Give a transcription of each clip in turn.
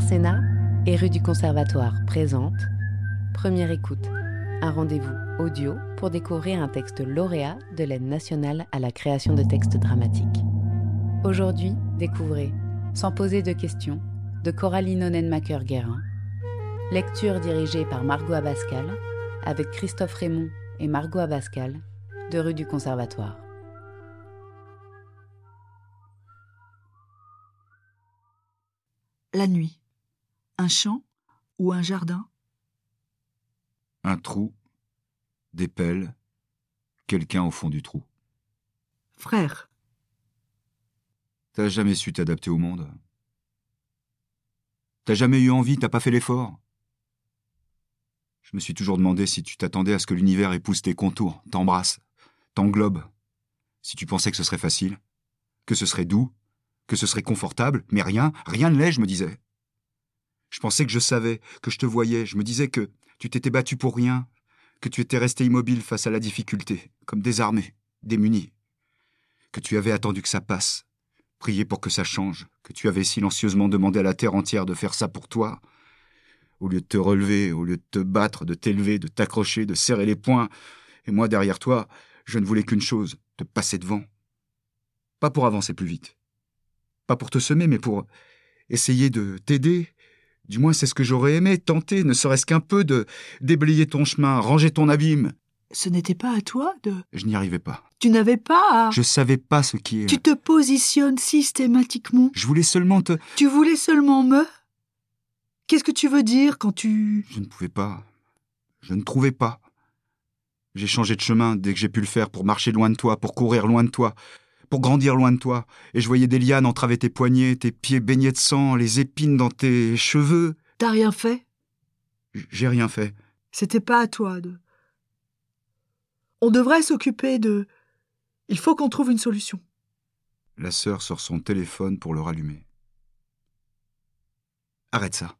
Arsena et rue du Conservatoire présente Première écoute, un rendez-vous audio pour découvrir un texte lauréat de l'aide nationale à la création de textes dramatiques. Aujourd'hui, découvrez Sans poser de questions de Coraline Onenmaker-Guérin, lecture dirigée par Margot Abascal avec Christophe Raymond et Margot Abascal de rue du Conservatoire. La nuit. Un champ ou un jardin? Un trou, des pelles, quelqu'un au fond du trou. Frère. T'as jamais su t'adapter au monde? T'as jamais eu envie, t'as pas fait l'effort? Je me suis toujours demandé si tu t'attendais à ce que l'univers épouse tes contours, t'embrasse, t'englobe. Si tu pensais que ce serait facile, que ce serait doux, que ce serait confortable, mais rien, rien ne l'est, je me disais. Je pensais que je savais, que je te voyais, je me disais que tu t'étais battu pour rien, que tu étais resté immobile face à la difficulté, comme désarmé, démuni, que tu avais attendu que ça passe, prié pour que ça change, que tu avais silencieusement demandé à la terre entière de faire ça pour toi, au lieu de te relever, au lieu de te battre, de t'élever, de t'accrocher, de serrer les poings, et moi derrière toi, je ne voulais qu'une chose, te passer devant. Pas pour avancer plus vite, pas pour te semer, mais pour essayer de t'aider. Du moins, c'est ce que j'aurais aimé, tenter, ne serait-ce qu'un peu, de déblayer ton chemin, ranger ton abîme. Ce n'était pas à toi de... Je n'y arrivais pas. Tu n'avais pas à... Je savais pas ce qui est. Tu te positionnes systématiquement. Je voulais seulement te. Tu voulais seulement me... Qu'est-ce que tu veux dire quand tu... Je ne pouvais pas. Je ne trouvais pas. J'ai changé de chemin dès que j'ai pu le faire pour marcher loin de toi, pour courir loin de toi, pour grandir loin de toi, et je voyais des lianes entraver tes poignets, tes pieds baignés de sang, les épines dans tes cheveux. T'as rien fait? J'ai rien fait. C'était pas à toi de... On devrait s'occuper de... Il faut qu'on trouve une solution. La sœur sort son téléphone pour le rallumer. Arrête ça.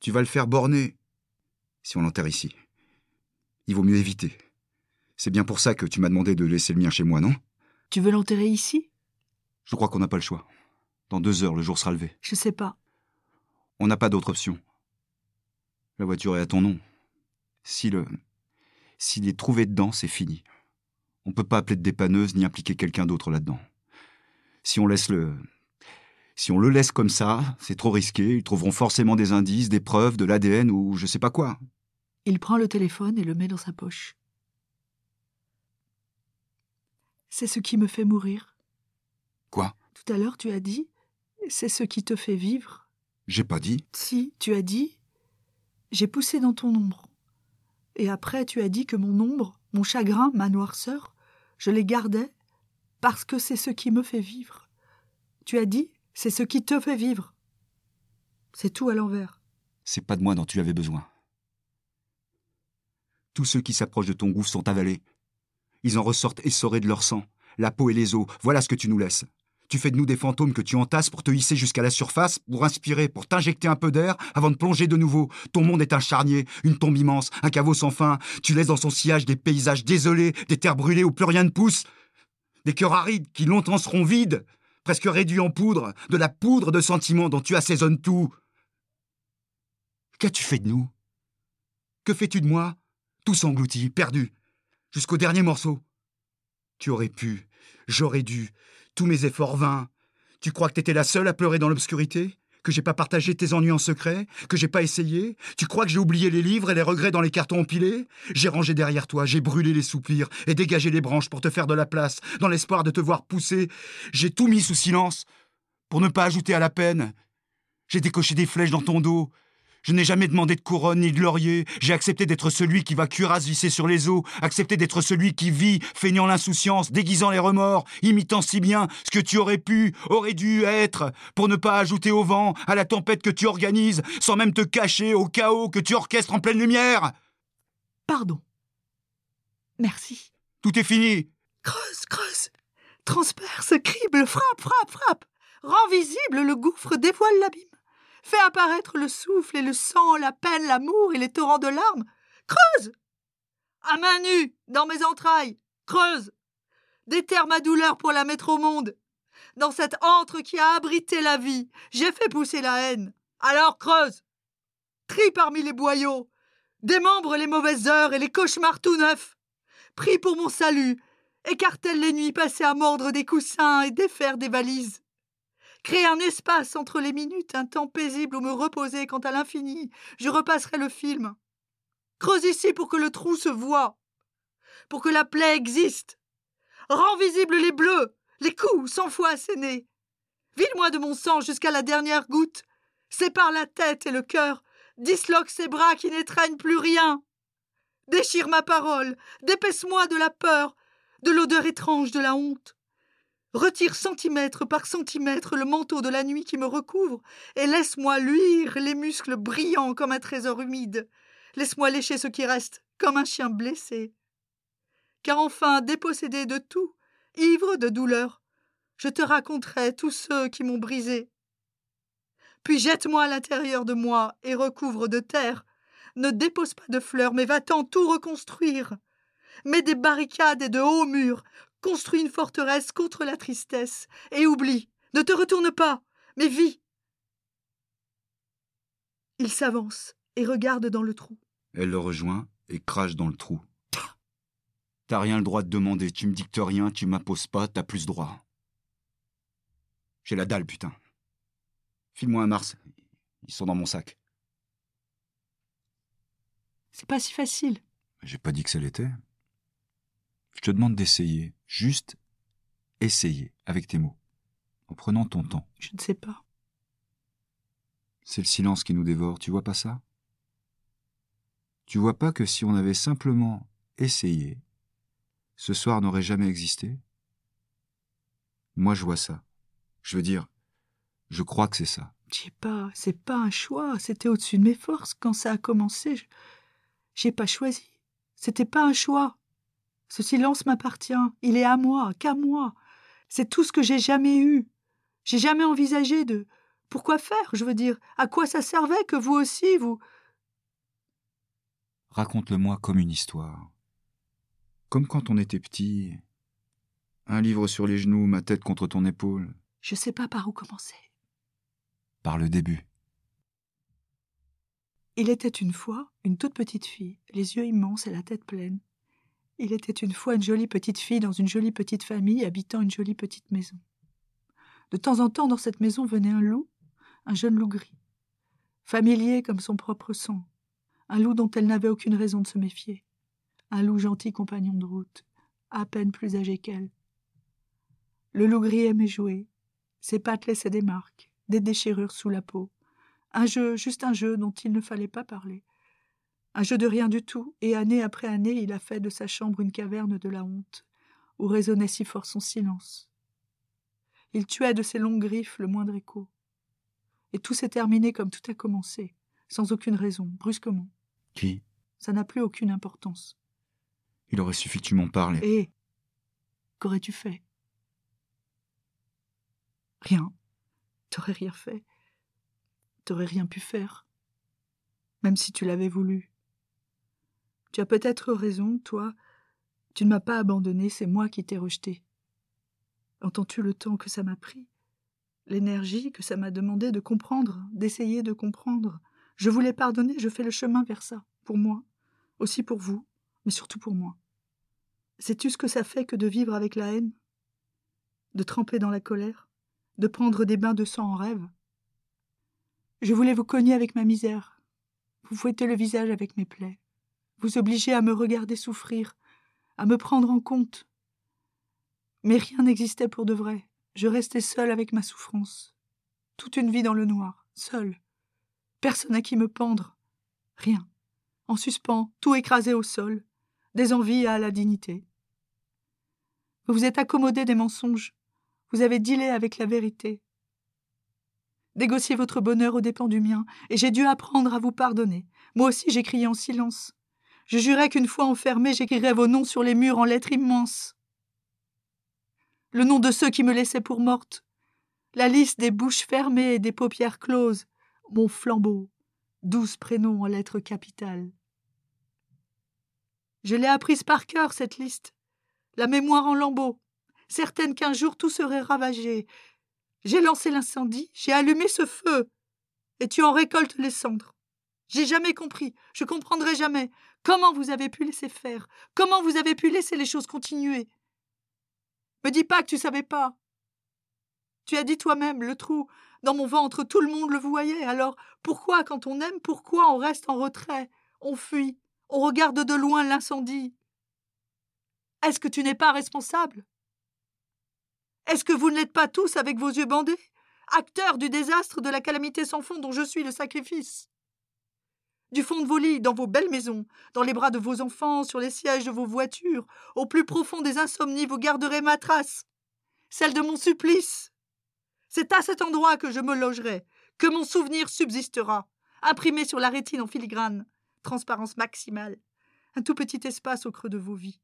Tu vas le faire borner si on l'enterre ici. Il vaut mieux éviter. C'est bien pour ça que tu m'as demandé de laisser le mien chez moi, non? Tu veux l'enterrer ici? Je crois qu'on n'a pas le choix. Dans deux heures, le jour sera levé. Je sais pas. On n'a pas d'autre option. La voiture est à ton nom. Si le. S'il est trouvé dedans, c'est fini. On peut pas appeler de dépanneuse ni impliquer quelqu'un d'autre là-dedans. Si on laisse le. Si on le laisse comme ça, c'est trop risqué. Ils trouveront forcément des indices, des preuves, de l'ADN ou je sais pas quoi. Il prend le téléphone et le met dans sa poche. C'est ce qui me fait mourir. Quoi? Tout à l'heure, tu as dit c'est ce qui te fait vivre. J'ai pas dit. Si, tu as dit j'ai poussé dans ton ombre. Et après, tu as dit que mon ombre, mon chagrin, ma noirceur, je les gardais parce que c'est ce qui me fait vivre. Tu as dit c'est ce qui te fait vivre. C'est tout à l'envers. C'est pas de moi dont tu avais besoin. Tous ceux qui s'approchent de ton gouffre sont avalés. Ils en ressortent essorés de leur sang, la peau et les os. Voilà ce que tu nous laisses. Tu fais de nous des fantômes que tu entasses pour te hisser jusqu'à la surface, pour inspirer, pour t'injecter un peu d'air, avant de plonger de nouveau. Ton monde est un charnier, une tombe immense, un caveau sans fin. Tu laisses dans son sillage des paysages désolés, des terres brûlées où plus rien ne pousse. Des cœurs arides qui longtemps seront vides, presque réduits en poudre, de la poudre de sentiments dont tu assaisonnes tout. Qu'as-tu fait de nous? Que fais-tu de moi? Tous engloutis, perdus, jusqu'au dernier morceau. Tu aurais pu, j'aurais dû, tous mes efforts vains. Tu crois que t'étais la seule à pleurer dans l'obscurité? Que j'ai pas partagé tes ennuis en secret? Que j'ai pas essayé? Tu crois que j'ai oublié les livres et les regrets dans les cartons empilés? J'ai rangé derrière toi, j'ai brûlé les soupirs et dégagé les branches pour te faire de la place, dans l'espoir de te voir pousser. J'ai tout mis sous silence, pour ne pas ajouter à la peine. J'ai décoché des flèches dans ton dos, je n'ai jamais demandé de couronne ni de laurier. J'ai accepté d'être celui qui va cuirasse visser sur les os, accepté d'être celui qui vit, feignant l'insouciance, déguisant les remords, imitant si bien ce que tu aurais pu, aurais dû être, pour ne pas ajouter au vent, à la tempête que tu organises, sans même te cacher au chaos que tu orchestres en pleine lumière. Pardon. Merci. Tout est fini. Creuse, creuse. Transperce, crible, frappe, frappe, frappe. Rends visible le gouffre, dévoile l'abîme. Fais apparaître le souffle et le sang, la peine, l'amour et les torrents de larmes. Creuse À main nue, dans mes entrailles, creuse Déterre ma douleur pour la mettre au monde. Dans cette antre qui a abrité la vie, j'ai fait pousser la haine. Alors creuse Trie parmi les boyaux Démembre les mauvaises heures et les cauchemars tout neufs Prie pour mon salut Écartèle les nuits passées à mordre des coussins et défaire des valises Crée un espace entre les minutes, un temps paisible où me reposer quant à l'infini. Je repasserai le film. Creuse ici pour que le trou se voie, pour que la plaie existe. Rends visibles les bleus, les coups cent fois assénés. Vide-moi de mon sang jusqu'à la dernière goutte. Sépare la tête et le cœur. Disloque ces bras qui n'étreignent plus rien. Déchire ma parole. Dépaisse-moi de la peur, de l'odeur étrange de la honte. Retire centimètre par centimètre le manteau de la nuit qui me recouvre, et laisse-moi luire les muscles brillants comme un trésor humide. Laisse-moi lécher ce qui reste, comme un chien blessé. Car enfin, dépossédé de tout, ivre de douleur, je te raconterai tous ceux qui m'ont brisé. Puis jette-moi à l'intérieur de moi et recouvre de terre. Ne dépose pas de fleurs, mais va-t'en tout reconstruire. Mets des barricades et de hauts murs, Construis une forteresse contre la tristesse, et oublie. Ne te retourne pas, mais vis. Il s'avance et regarde dans le trou. Elle le rejoint et crache dans le trou. T'as rien le droit de demander, tu me dictes rien, tu m'imposes pas, t'as plus droit. J'ai la dalle, putain. File-moi un Mars, ils sont dans mon sac. C'est pas si facile. J'ai pas dit que ça l'était. Je te demande d'essayer. Juste essayer avec tes mots. En prenant ton temps. Je ne sais pas. C'est le silence qui nous dévore, tu vois pas ça? Tu vois pas que si on avait simplement essayé, ce soir n'aurait jamais existé? Moi je vois ça. Je veux dire, je crois que c'est ça. Je sais pas, c'est pas un choix, c'était au-dessus de mes forces. Quand ça a commencé, je... j'ai pas choisi. C'était pas un choix. Ce silence m'appartient, il est à moi, qu'à moi. C'est tout ce que j'ai jamais eu. J'ai jamais envisagé de. Pourquoi faire, je veux dire? À quoi ça servait que vous aussi, vous? Raconte-le-moi comme une histoire. Comme quand on était petit. Un livre sur les genoux, ma tête contre ton épaule. Je sais pas par où commencer. Par le début. Il était une fois une toute petite fille, les yeux immenses et la tête pleine. Il était une fois une jolie petite fille dans une jolie petite famille habitant une jolie petite maison. De temps en temps, dans cette maison venait un loup, un jeune loup gris, familier comme son propre sang, un loup dont elle n'avait aucune raison de se méfier, un loup gentil compagnon de route, à peine plus âgé qu'elle. Le loup gris aimait jouer, ses pattes laissaient des marques, des déchirures sous la peau, un jeu, juste un jeu dont il ne fallait pas parler, un jeu de rien du tout, et année après année il a fait de sa chambre une caverne de la honte, où résonnait si fort son silence. Il tuait de ses longues griffes le moindre écho. Et tout s'est terminé comme tout a commencé, sans aucune raison, brusquement. Qui? Ça n'a plus aucune importance. Il aurait suffi que tu m'en parles. Et qu'aurais-tu fait? Rien. T'aurais rien fait. T'aurais rien pu faire. Même si tu l'avais voulu. Tu as peut-être raison, toi. Tu ne m'as pas abandonné, c'est moi qui t'ai rejeté. Entends-tu le temps que ça m'a pris? L'énergie que ça m'a demandé de comprendre, d'essayer de comprendre? Je voulais pardonner, je fais le chemin vers ça, pour moi, aussi pour vous, mais surtout pour moi. Sais-tu ce que ça fait que de vivre avec la haine? De tremper dans la colère? De prendre des bains de sang en rêve? Je voulais vous cogner avec ma misère, vous fouetter le visage avec mes plaies vous obliger à me regarder souffrir, à me prendre en compte. Mais rien n'existait pour de vrai. Je restais seule avec ma souffrance. Toute une vie dans le noir, seule. Personne à qui me pendre. Rien. En suspens, tout écrasé au sol. Des envies à la dignité. Vous vous êtes accommodé des mensonges. Vous avez dealé avec la vérité. Négociez votre bonheur aux dépens du mien, et j'ai dû apprendre à vous pardonner. Moi aussi j'ai crié en silence. Je jurais qu'une fois enfermé, j'écrirais vos noms sur les murs en lettres immenses. Le nom de ceux qui me laissaient pour morte. La liste des bouches fermées et des paupières closes. Mon flambeau. Douze prénoms en lettres capitales. Je l'ai apprise par cœur, cette liste. La mémoire en lambeaux. Certaine qu'un jour tout serait ravagé. J'ai lancé l'incendie, j'ai allumé ce feu. et tu en récoltes les cendres. J'ai jamais compris, je comprendrai jamais. Comment vous avez pu laisser faire, comment vous avez pu laisser les choses continuer? Me dis pas que tu savais pas. Tu as dit toi-même, le trou, dans mon ventre, tout le monde le voyait. Alors, pourquoi, quand on aime, pourquoi on reste en retrait, on fuit, on regarde de loin l'incendie. Est-ce que tu n'es pas responsable? Est-ce que vous ne l'êtes pas tous avec vos yeux bandés, acteurs du désastre de la calamité sans fond dont je suis le sacrifice? Du fond de vos lits, dans vos belles maisons, dans les bras de vos enfants, sur les sièges de vos voitures, au plus profond des insomnies, vous garderez ma trace, celle de mon supplice. C'est à cet endroit que je me logerai, que mon souvenir subsistera, imprimé sur la rétine en filigrane, transparence maximale, un tout petit espace au creux de vos vies.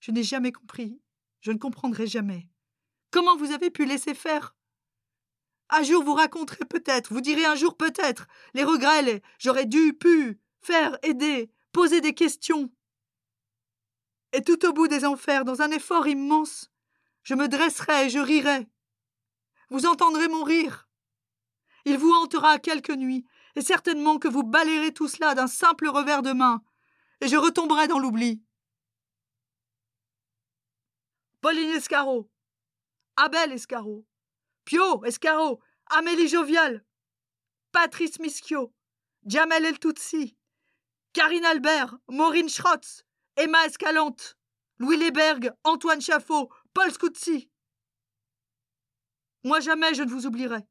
Je n'ai jamais compris, je ne comprendrai jamais. Comment vous avez pu laisser faire Un jour vous raconterez peut-être, vous direz un jour peut-être, les regrets, les j'aurais dû, pu, faire, aider, poser des questions. Et tout au bout des enfers, dans un effort immense, je me dresserai et je rirai, vous entendrez mon rire. Il vous hantera quelques nuits, et certainement que vous balayerez tout cela d'un simple revers de main, et je retomberai dans l'oubli. Pauline Escarot, Abel Escarot, Pio Escarot, Amélie Jovial, Patrice Mischio, Jamel El Tutsi, Karine Albert, Maureen Schrotz, Emma Escalante, Louis Leberg, Antoine Chaffot, Paul Scuzzi. Moi jamais je ne vous oublierai.